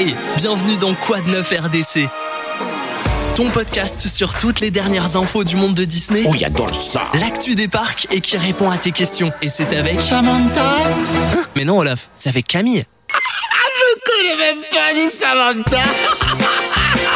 Hey, bienvenue dans Quad 9 RDC. Ton podcast sur toutes les dernières infos du monde de Disney. Oh, j'adore ça L'actu des parcs et qui répond à tes questions. Et c'est avec. Samantha Hein? Mais non, Olaf, c'est avec Camille. Je connais même pas dit Samantha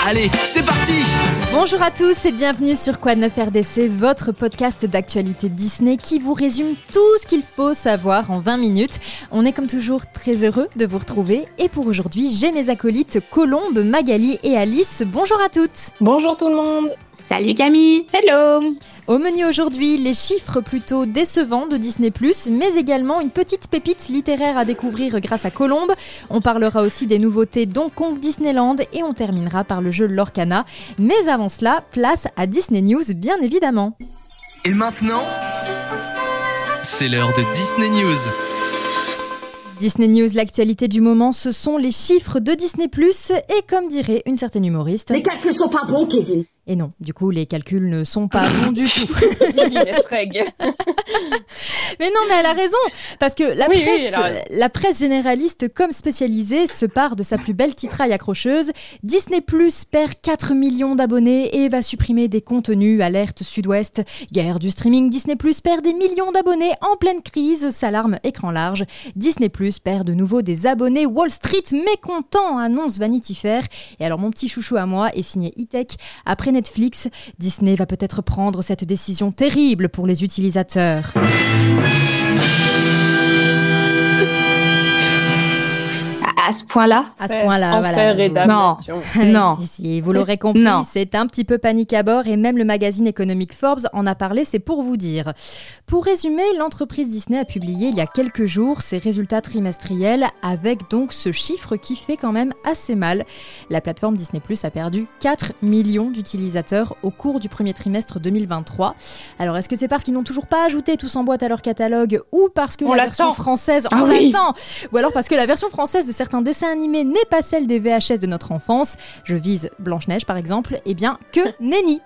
Allez, c'est parti Bonjour à tous et bienvenue sur Quad 9 RDC, votre podcast d'actualité Disney qui vous résume tout ce qu'il faut savoir en 20 minutes. On est comme toujours très heureux de vous retrouver et pour aujourd'hui, j'ai mes acolytes Colombe, Magali et Alice. Bonjour à toutes. Bonjour tout le monde. Salut Camille. Hello. Au menu aujourd'hui, les chiffres plutôt décevants de Disney+, mais également une petite pépite littéraire à découvrir grâce à Colombe. On parlera aussi des nouveautés Donkey Kong Disneyland et on terminera par le jeu Lorcana. Mais avant cela, place à Disney News bien évidemment. Et maintenant, c'est l'heure de Disney News. Disney News, l'actualité du moment, ce sont les chiffres de Disney+, et comme dirait une certaine humoriste... Les calculs sont pas bons, Kevin. Et non, du coup, les calculs ne sont pas bons du tout. Mais non, mais elle a raison, parce que Oui, presse, la presse généraliste comme spécialisée se part de sa plus belle titraille accrocheuse. Disney Plus perd 4 millions d'abonnés et va supprimer des contenus. Alerte Sud-Ouest. Guerre du streaming. Disney Plus perd des millions d'abonnés en pleine crise. S'alarme écran large. Disney Plus perd de nouveau des abonnés. Wall Street mécontent, annonce Vanity Fair. Et alors, mon petit chouchou à moi est signé E-Tech. Après Netflix, Disney va peut-être prendre cette décision terrible pour les utilisateurs. À, ce point-là À ce point-là, voilà. et damnation. Non. Si, si, vous l'aurez compris, Non. c'est un petit peu panique à bord et même le magazine économique Forbes en a parlé, c'est pour vous dire. Pour résumer, l'entreprise Disney a publié il y a quelques jours ses résultats trimestriels avec donc ce chiffre qui fait quand même assez mal. La plateforme Disney Plus a perdu 4 millions d'utilisateurs au cours du premier trimestre 2023. Alors est-ce que c'est parce qu'ils n'ont toujours pas ajouté tous en boîte à leur catalogue ou parce que On la version française Ah on oui. l'attend ou alors parce que la version française de certains dessins animés n'est pas celle des VHS de notre enfance, je vise Blanche-Neige par exemple, eh bien que nenni.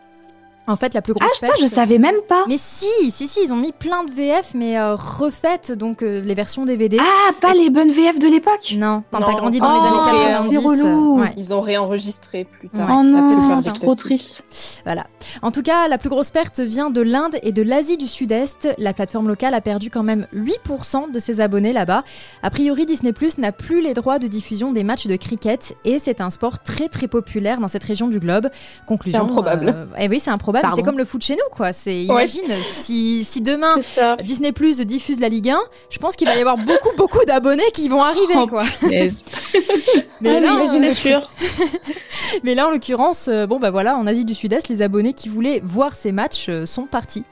En fait, la plus grosse Ah, ça, perte- je savais même pas. Mais si, si, si, ils ont mis plein de VF, mais euh, refaites, donc euh, les versions DVD. Ah, pas les bonnes VF de l'époque Non, quand t'as grandi dans Oh, les années c'est 90. relou. euh, ouais. Ils ont réenregistré plus tard. Oh non, c'est trop triste. Voilà. En tout cas, la plus grosse perte vient de l'Inde et de l'Asie du Sud-Est. La plateforme locale a perdu quand même 8% de ses abonnés là-bas. A priori, Disney Plus n'a plus les droits de diffusion des matchs de cricket et c'est un sport très très populaire dans cette région du globe. Conclusion. improbable. euh, eh oui, c'est improbable. C'est comme le foot chez nous, quoi. C'est imagine si, si demain. Disney Plus diffuse la Ligue 1, je pense qu'il va y avoir beaucoup beaucoup d'abonnés qui vont arriver, Oh, quoi. Mais là, euh, mais là, en l'occurrence, euh, bon bah voilà, en Asie du Sud-Est, les abonnés qui voulaient voir ces matchs euh, sont partis.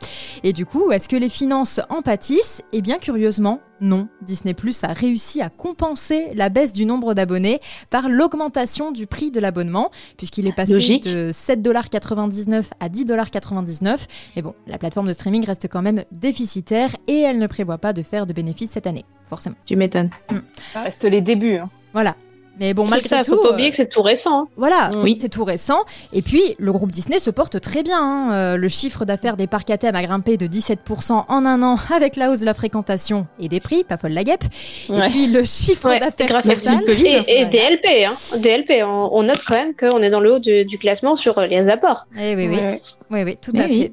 Et du coup, est-ce que les finances en pâtissent? Eh bien, curieusement, non. Disney Plus a réussi à compenser la baisse du nombre d'abonnés par l'augmentation du prix de l'abonnement, puisqu'il est passé Logique. de 7,99$ à 10,99$. Mais bon, la plateforme de streaming reste quand même déficitaire et elle ne prévoit pas de faire de bénéfices cette année, forcément. Tu m'étonnes. Ça reste les débuts. hein. Voilà. Mais bon, malgré ça, tout. faut pas euh, oublier que c'est tout récent. hein. Voilà, Oui. c'est tout récent. Et puis, le groupe Disney se porte très bien. hein. Euh, le chiffre d'affaires des parcs à thème a grimpé de 17% en un an avec la hausse de la fréquentation et des prix, pas folle la guêpe. Et puis, le chiffre Ouais, d'affaires total... Et, et Voilà. DLP, hein. DLP, on, on note quand même qu'on est dans le haut du, du classement sur euh, les apports. Eh oui, oui. Ouais. Oui, oui, tout Oui, à oui. fait.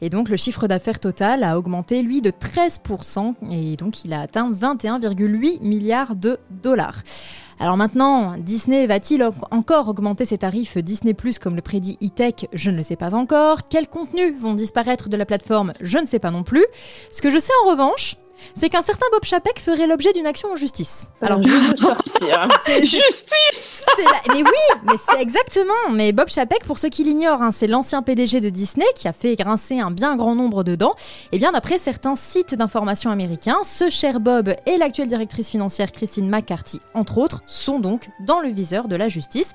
Et donc, le chiffre d'affaires total a augmenté, lui, de 13%. Et donc, il a atteint 21,8 milliards de dollars. Alors maintenant, Disney va-t-il en- encore augmenter ses tarifs Disney Plus comme le prédit E-Tech Je ne le sais pas encore. Quels contenus vont disparaître de la plateforme Je ne sais pas non plus. Ce que je sais en revanche, c'est qu'un certain Bob Chapek ferait l'objet d'une action en justice. Alors, je vais sortir. c'est- Justice la- Mais oui, mais c'est exactement. Mais Bob Chapek, pour ceux qui l'ignorent, hein, c'est l'ancien PDG de Disney qui a fait grincer un bien grand nombre de dents. Et bien, d'après certains sites d'information américains, ce cher Bob et l'actuelle directrice financière Christine McCarthy, entre autres, sont donc dans le viseur de la justice.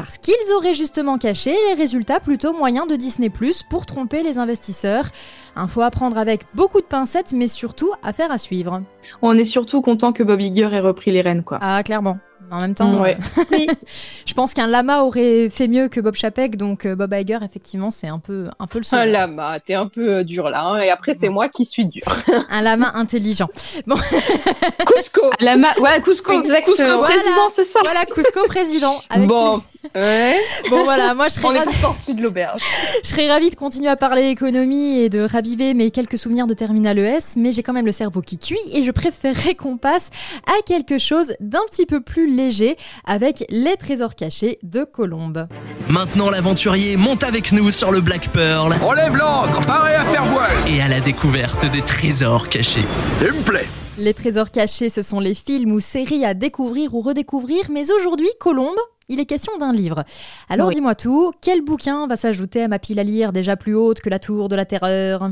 Parce qu'ils auraient justement caché les résultats plutôt moyens de Disney Plus pour tromper les investisseurs. Info à prendre avec beaucoup de pincettes, mais surtout affaire à suivre. On est surtout content que Bob Iger ait repris les rênes, quoi. Ah, clairement. En même temps, Ouais. euh, je pense qu'un lama aurait fait mieux que Bob Chapek, donc euh, Bob Iger, effectivement, c'est un peu, un peu le Un seul. lama, t'es un peu euh, dur là. hein, et après, c'est moi qui suis dur. Un lama intelligent. Cusco La ma... Ouais, Cusco. Exactement. Cusco Voilà. président, c'est ça. Voilà, Cusco président. Avec Bon, ouais. Bon voilà, moi je serais, On est ravie, pas sorti de l'auberge. je serais ravie de continuer à parler économie et de raviver mes quelques souvenirs de Terminal ES, mais j'ai quand même le cerveau qui cuit et je préférerais qu'on passe à quelque chose d'un petit peu plus léger avec les trésors cachés de Colombe. Maintenant, l'aventurier monte avec nous sur le Black Pearl Relève l'ancre, paré à faire voile. et à la découverte des trésors cachés. Il me plaît. Les trésors cachés, ce sont les films ou séries à découvrir ou redécouvrir, mais aujourd'hui, Colombe, il est question d'un livre. Alors Oui. dis-moi tout, quel bouquin va s'ajouter à ma pile à lire déjà plus haute que la tour de la terreur?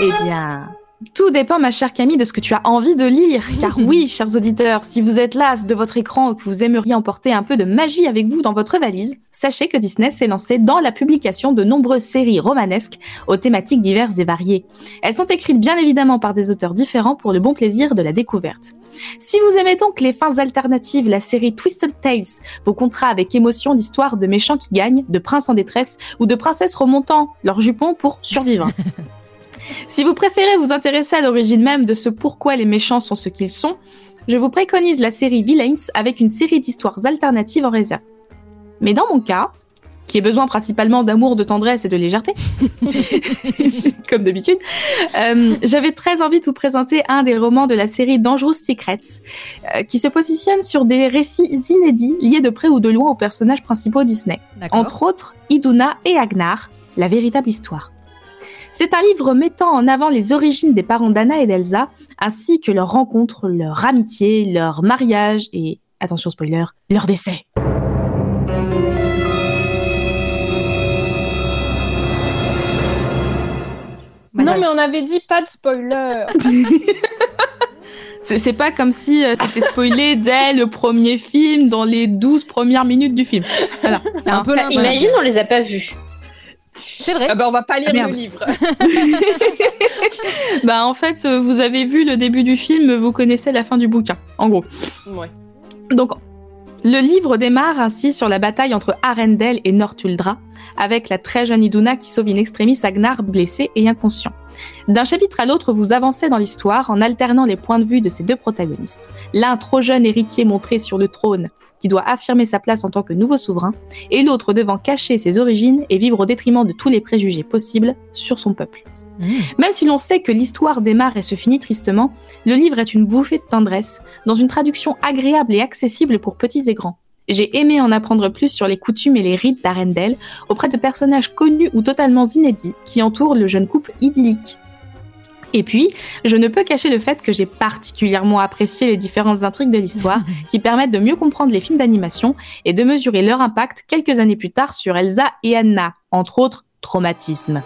Eh bien, tout dépend, ma chère Camille, de ce que tu as envie de lire. Car oui, chers auditeurs, si vous êtes las de votre écran ou que vous aimeriez emporter un peu de magie avec vous dans votre valise, sachez que Disney s'est lancé dans la publication de nombreuses séries romanesques aux thématiques diverses et variées. Elles sont écrites bien évidemment par des auteurs différents pour le bon plaisir de la découverte. Si vous aimez donc les fins alternatives, la série Twisted Tales vous comptera avec émotion l'histoire de méchants qui gagnent, de princes en détresse ou de princesses remontant leurs jupons pour survivre. Si vous préférez vous intéresser à l'origine même de ce pourquoi les méchants sont ce qu'ils sont, je vous préconise la série Villains avec une série d'histoires alternatives en réserve. Mais dans mon cas, qui ai besoin principalement d'amour, de tendresse et de légèreté, comme d'habitude, euh, j'avais très envie de vous présenter un des romans de la série Dangerous Secrets, euh, qui se positionne sur des récits inédits liés de près ou de loin aux personnages principaux Disney entre autres Iduna et Agnar, la véritable histoire. C'est un livre mettant en avant les origines des parents d'Anna et d'Elsa, ainsi que leur rencontre, leur amitié, leur mariage et, attention spoiler, leur décès. Non, mais on avait dit pas de spoiler. C'est pas comme si euh, c'était spoilé dès le premier film, dans les 12 premières minutes du film. Voilà. C'est un peu imagine, on les a pas vus. C'est vrai. Ah ben, on va pas lire Ah, le livre. Bah en fait, euh, vous avez vu le début du film, vous connaissez la fin du bouquin, en gros. Ouais. Donc, le livre démarre ainsi sur la bataille entre Arendelle et Northuldra, avec la très jeune Iduna qui sauve in extremis Agnar blessé et inconscient. D'un chapitre à l'autre, vous avancez dans l'histoire en alternant les points de vue de ces deux protagonistes. L'un trop jeune héritier montré sur le trône, qui doit affirmer sa place en tant que nouveau souverain, et l'autre devant cacher ses origines et vivre au détriment de tous les préjugés possibles sur son peuple. Mmh. Même si l'on sait que l'histoire démarre et se finit tristement, le livre est une bouffée de tendresse, dans une traduction agréable et accessible pour petits et grands. J'ai aimé en apprendre plus sur les coutumes et les rites d'Arendelle auprès de personnages connus ou totalement inédits qui entourent le jeune couple idyllique. Et puis, je ne peux cacher le fait que j'ai particulièrement apprécié les différentes intrigues de l'histoire qui permettent de mieux comprendre les films d'animation et de mesurer leur impact quelques années plus tard sur Elsa et Anna, entre autres traumatismes.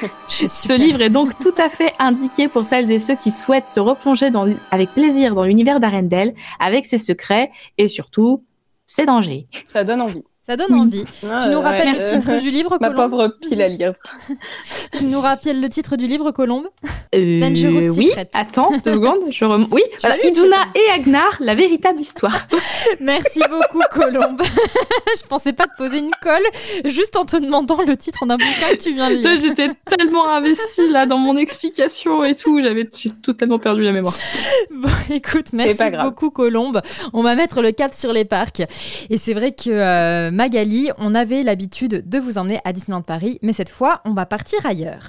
Ce livre est donc tout à fait indiqué pour celles et ceux qui souhaitent se replonger dans avec plaisir dans l'univers d'Arendelle, avec ses secrets et surtout ses dangers. Ça donne envie. Ça donne envie. Tu nous rappelles le Euh, titre du livre, Ma Colombe pauvre pile à lire. Tu nous rappelles le titre du livre, Colombe Euh, Dangerous oui, Secrets. attends deux secondes, je rem... Oui, Tu voilà, Iduna je et Agnar, la véritable histoire. Merci beaucoup, Colombe. Je pensais pas te poser une colle juste en te demandant le titre d'un bouquin que tu viens de lire. J'étais tellement investie là dans mon explication et tout, j'avais j'ai totalement perdu la mémoire. Bon, écoute, merci beaucoup, Colombe. On va mettre le cap sur les parcs. Et c'est vrai que euh, Magali, on avait l'habitude de vous emmener à Disneyland Paris, mais cette fois, on va partir ailleurs.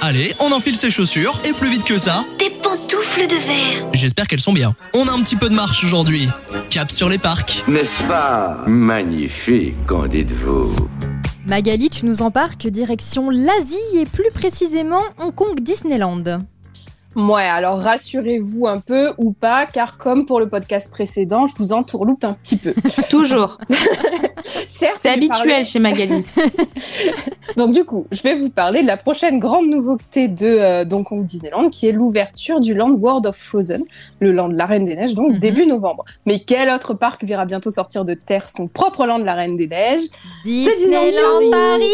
Allez, on enfile ses chaussures et plus vite que ça, Des pantoufles de verre. j'espère qu'elles sont bien. On a un petit peu de marche aujourd'hui. Cap sur les parcs. N'est-ce pas magnifique, qu'en dites-vous? Magali, tu nous embarques direction l'Asie et plus précisément Hong Kong Disneyland. Ouais, alors rassurez-vous un peu ou pas, car comme pour le podcast précédent, je vous entourloupe un petit peu. Toujours. C'est habituel parler- chez Magali. Donc du coup, je vais vous parler de la prochaine grande nouveauté de euh, Hong Kong Disneyland, qui est l'ouverture du Land World of Frozen, le land de la Reine des Neiges, donc Mhm. début novembre. Mais quel autre parc verra bientôt sortir de terre son propre land de la Reine des Neiges? Disneyland Disneyland Paris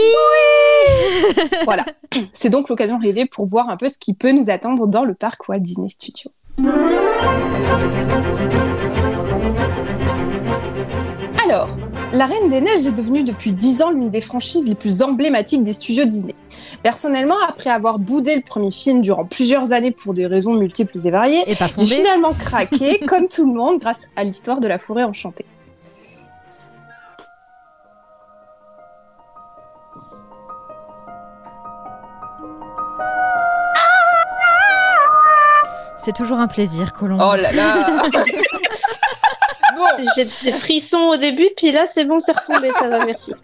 Voilà. C'est donc l'occasion rêvée pour voir un peu ce qui peut nous attendre dans le parc Walt Disney Studios. Alors, La Reine des Neiges est devenue depuis 10 ans l'une des franchises les plus emblématiques des studios Disney. Personnellement, après avoir boudé le premier film durant plusieurs années pour des raisons multiples et variées, j'ai finalement craqué, comme tout le monde, grâce à l'histoire de la forêt enchantée. C'est toujours un plaisir, Colombe. Oh là là Bon, J'ai de ces frissons au début, puis là, c'est bon, c'est retombé, ça va, merci.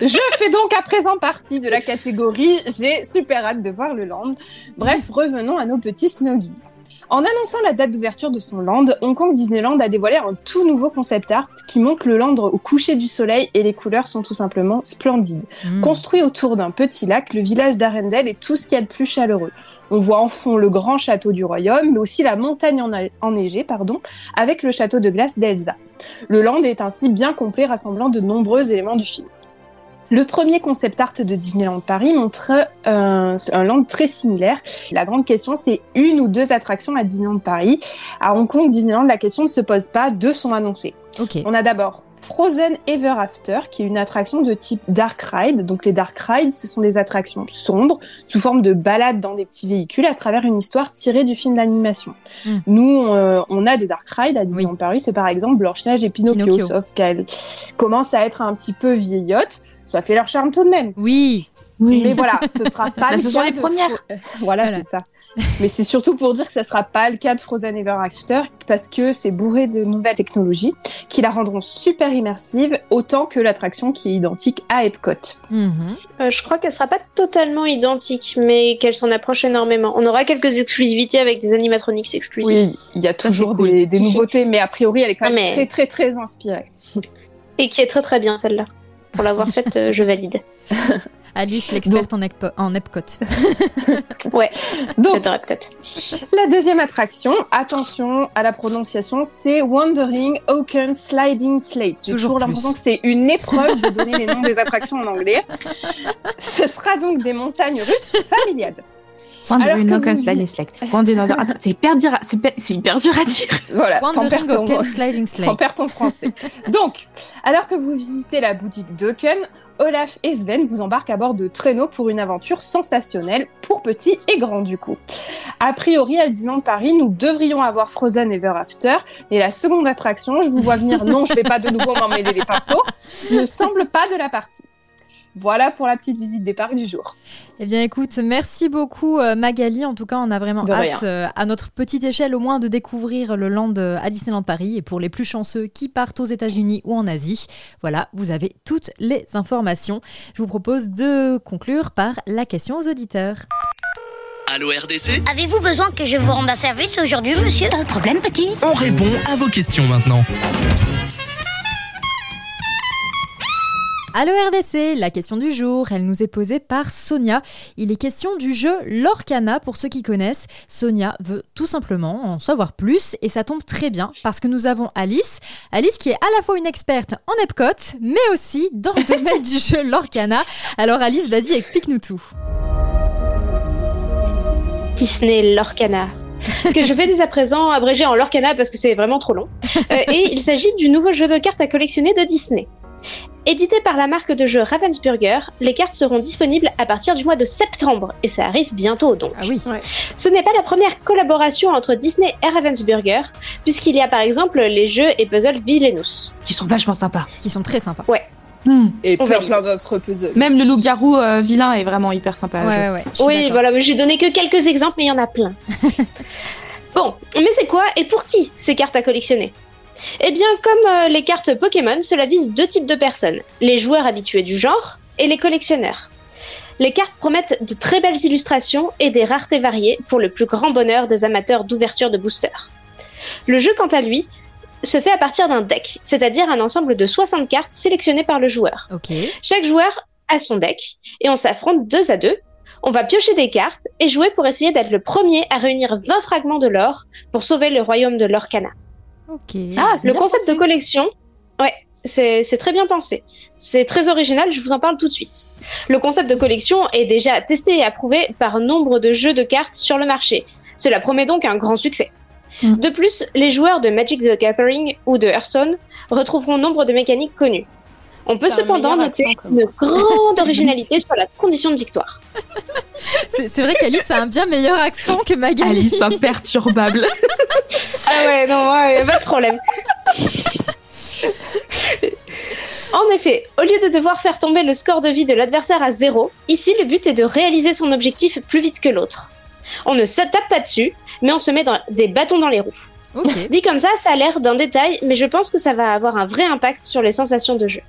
Je fais donc à présent partie de la catégorie J'ai super hâte de voir le land. Bref, revenons à nos petits snuggies. En annonçant la date d'ouverture de son land, Hong Kong Disneyland a dévoilé un tout nouveau concept art qui montre le land au coucher du soleil et les couleurs sont tout simplement splendides. Mm. Construit autour d'un petit lac, le village d'Arendelle est tout ce qu'il y a de plus chaleureux. On voit en fond le grand château du royaume, mais aussi la montagne enneigée, pardon, avec le château de glace d'Elsa. Le land est ainsi bien complet, rassemblant de nombreux éléments du film. Le premier concept art de Disneyland Paris montre un, un land très similaire. La grande question, c'est une ou deux attractions à Disneyland Paris. À Hong Kong, Disneyland, la question ne se pose pas, deux sont annoncées. Ok. On a d'abord Frozen Ever After, qui est une attraction de type Dark Ride. Donc les Dark Rides, ce sont des attractions sombres, sous forme de balades dans des petits véhicules à travers une histoire tirée du film d'animation. Mm. Nous, euh, on a des Dark Rides à Disneyland Paris, c'est par exemple Blanche-Neige et Pinocchio, Pinocchio. sauf qu'elles commencent à être un petit peu vieillottes. Ça fait leur charme tout de même. Oui. Mais voilà, ce sera pas Bah, le ce sont cas les de premières. Fro- Voilà, Voilà. c'est ça. Mais c'est surtout pour dire que ça sera pas le cas de Frozen Ever After parce que c'est bourré de nouvelles technologies qui la rendront super immersive autant que l'attraction qui est identique à Epcot. Mhm. Euh, je crois qu'elle sera pas totalement identique, mais qu'elle s'en approche énormément. On aura quelques exclusivités avec des animatronics exclusifs. Oui, il y a toujours cool. des, nouveautés, mais a priori elle est quand Ah, même mais- très très très inspirée. Et qui est très très bien celle-là. Pour l'avoir faite, euh, je valide. Alice, l'experte en, Epco- en Epcot. Donc J'adore Epcot. la deuxième attraction, attention à la prononciation, c'est Wandering Oaken Sliding Slate. J'ai Toujours toujours l'impression que c'est une épreuve de donner les noms des attractions en anglais. Ce sera donc des montagnes russes familiales. Wandering Sliding Attends, C'est hyper dur à- c'est pe- c'est hyper dur à dire. Voilà, Wandering ton- Sliding t'en perds ton français. Donc, alors que vous visitez la boutique d'Oaken, Olaf et Sven vous embarquent à bord de traîneaux pour une aventure sensationnelle pour petits et grands du coup. A priori, à Disneyland Paris, nous devrions avoir Frozen Ever After, et la seconde attraction, je vous vois venir, non, je vais pas de nouveau m'emmêler les pinceaux, ne semble pas de la partie. Voilà pour la petite visite des parcs du jour. Eh bien, écoute, merci beaucoup euh, Magali. En tout cas, on a vraiment De hâte, euh, à notre petite échelle au moins, de découvrir le land euh, à Disneyland Paris. Et pour les plus chanceux qui partent aux États-Unis ou en Asie, voilà, vous avez toutes les informations. Je vous propose de conclure par la question aux auditeurs. Allô RDC Avez-vous besoin que je vous rende un service aujourd'hui, monsieur? Pas de problème, petit. On répond à vos questions maintenant. Allo RDC, la question du jour, elle nous est posée par Sonia. Il est question du jeu Lorcana pour ceux qui connaissent. Sonia veut tout simplement en savoir plus et ça tombe très bien parce que nous avons Alice. Alice qui est à la fois une experte en Epcot mais aussi dans le domaine du jeu Lorcana. Alors Alice, vas-y, explique-nous tout. Disney Lorcana. que je vais dès à présent abréger en Lorcana parce que c'est vraiment trop long. Euh, et il s'agit du nouveau jeu de cartes à collectionner de Disney. Édité par la marque de jeu Ravensburger, les cartes seront disponibles à partir du mois de septembre et ça arrive bientôt donc. Ah oui. Ce n'est pas la première collaboration entre Disney et Ravensburger, puisqu'il y a par exemple les jeux et puzzles Villainous. Qui sont vachement sympas. Qui sont très sympas. Hmm. Et On plein, plein d'autres puzzles. Même le loup-garou euh, vilain est vraiment hyper sympa. Ouais, ouais, ouais. Oui, voilà, j'ai donné que quelques exemples, mais il y en a plein. bon, mais c'est quoi et pour qui ces cartes à collectionner? Eh bien, comme euh, les cartes Pokémon, cela vise deux types de personnes les joueurs habitués du genre et les collectionneurs. Les cartes promettent de très belles illustrations et des raretés variées pour le plus grand bonheur des amateurs d'ouverture de boosters. Le jeu, quant à lui, se fait à partir d'un deck, c'est-à-dire un ensemble de 60 cartes sélectionnées par le joueur. Chaque joueur a son deck et on s'affronte deux à deux. On va piocher des cartes et jouer pour essayer d'être le premier à réunir 20 fragments de l'or pour sauver le royaume de Lorcana. Ok. Ah, Le concept pensé. de collection, ouais, c'est c'est très bien pensé. C'est très original, je vous en parle tout de suite. Le concept de collection est déjà testé et approuvé par nombre de jeux de cartes sur le marché. Cela promet donc un grand succès. Mm. De plus, les joueurs de Magic the Gathering ou de Hearthstone retrouveront nombre de mécaniques connues. On peut cependant noter accent, une grande originalité sur la condition de victoire. C'est vrai qu'Alice a un bien meilleur accent que Magali. Alice imperturbable. Ah ouais, non, ouais, pas de problème. En effet, au lieu de devoir faire tomber le score de vie de l'adversaire à zéro, ici le but est de réaliser son objectif plus vite que l'autre. On ne se tape pas dessus, mais on se met dans des bâtons dans les roues. Ok. Dit comme ça, ça a l'air d'un détail, mais je pense que ça va avoir un vrai impact sur les sensations de jeu.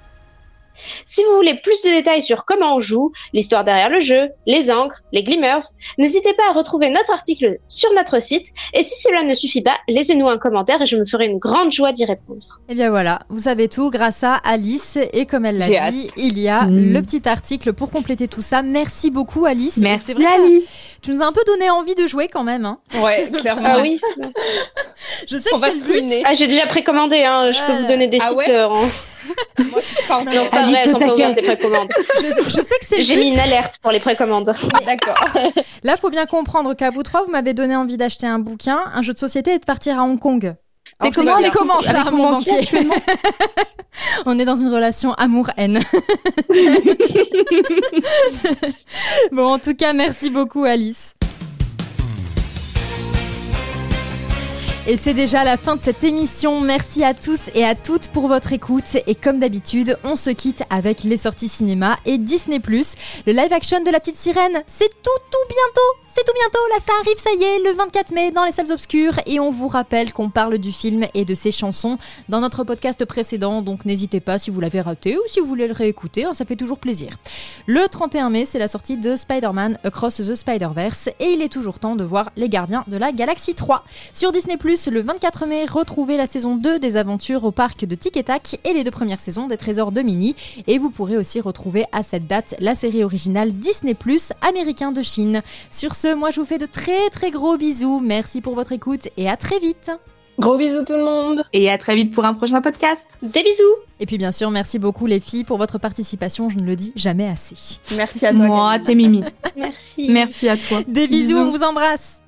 Si vous voulez plus de détails sur comment on joue, l'histoire derrière le jeu, les encres, les glimmers, n'hésitez pas à retrouver notre article sur notre site, et si cela ne suffit pas, laissez-nous un commentaire et je me ferai une grande joie d'y répondre. Et bien voilà, vous savez tout grâce à Alice. Et comme elle l'a dit, il y a Mm. le petit article pour compléter tout ça. Merci beaucoup Alice. Merci vrai Alice. Tu nous as un peu donné envie de jouer quand même. hein. Ouais, clairement. Ah oui Je sais On que va c'est se le but. ruiner. Ah, j'ai déjà précommandé, hein. je peux vous donner des Ah sites. ouais euh, en- Moi, je suis pas Non, c'est pas Alice vrai, elles sont pas les précommandes. Je, je sais que c'est J'ai mis une alerte pour les précommandes. D'accord. Là, faut bien comprendre qu'à vous trois, vous m'avez donné envie d'acheter un bouquin, un jeu de société et de partir à Hong Kong. Je comment avec comment ça, avec mon banquier, banquier On est dans une relation amour-haine. bon, en tout cas, merci beaucoup, Alice. Et c'est déjà la fin de cette émission. Merci à tous et à toutes pour votre écoute. Et comme d'habitude, on se quitte avec les sorties cinéma et Disney+. Le live action de La Petite Sirène, c'est tout tout bientôt. C'est tout bientôt, là ça arrive, ça y est, le 24 mai dans les salles obscures. Et on vous rappelle qu'on parle du film et de ses chansons dans notre podcast précédent. Donc n'hésitez pas si vous l'avez raté ou si vous voulez le réécouter, hein, ça fait toujours plaisir. Le 31 mai, c'est la sortie de Spider-Man Across the Spider-Verse. Et il est toujours temps de voir Les Gardiens de la Galaxie 3. Sur Disney+, le 24 mai, retrouvez la saison 2 des aventures au parc de Tic et Tac et les deux premières saisons des Trésors de Mini. Et vous pourrez aussi retrouver à cette date la série originale Disney+, américain de Chine. Sur ce, moi je vous fais de très très gros bisous. Merci pour votre écoute et à très vite. Gros bisous tout le monde. Et à très vite pour un prochain podcast. Des bisous Et puis bien sûr, merci beaucoup les filles pour votre participation, je ne le dis jamais assez. Merci à toi. Moi, t'es Mimi. Merci. Merci à toi. Des bisous, Bisous. on vous embrasse